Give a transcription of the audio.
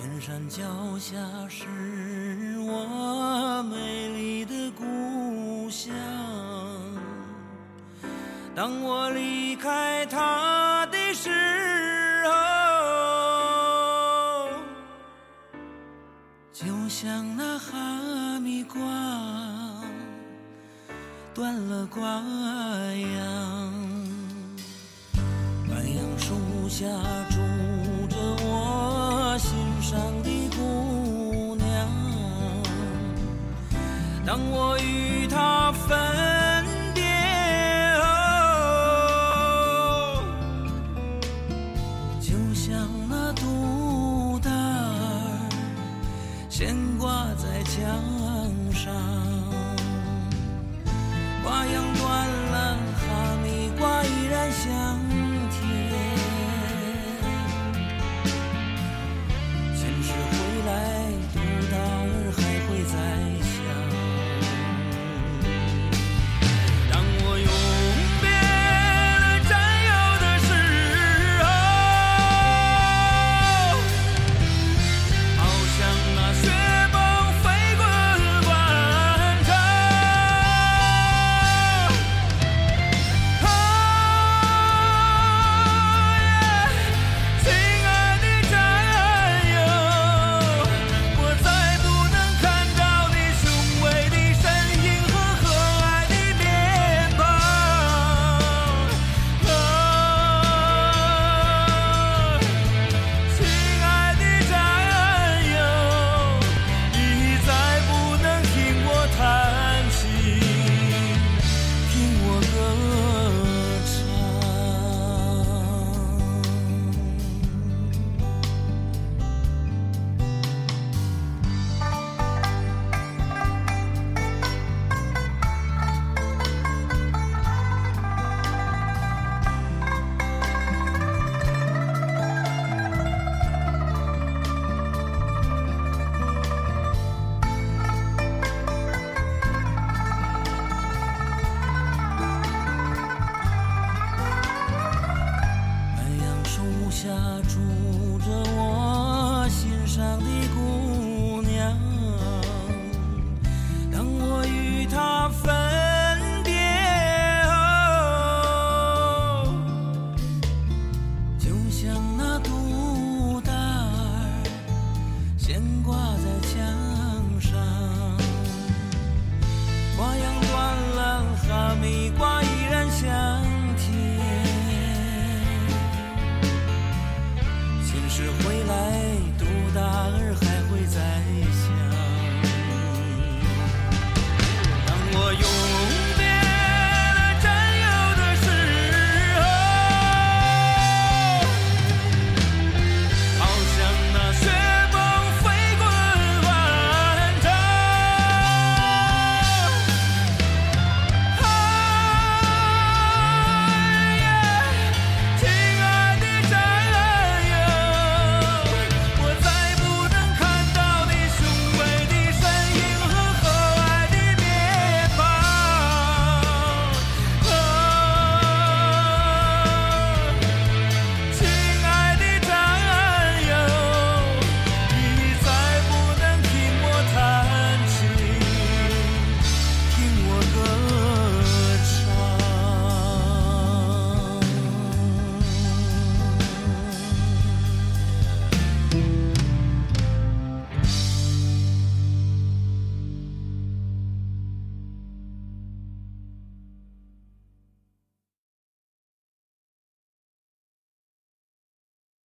天山脚下是我美丽的故乡。当我离开它的时候，就像那哈密瓜断了瓜秧。白杨树下当我与他分别后，就像那肚带儿悬挂在墙上。瓜秧断了，哈密瓜依然香。树下住着我心上的姑娘。来独大而寒。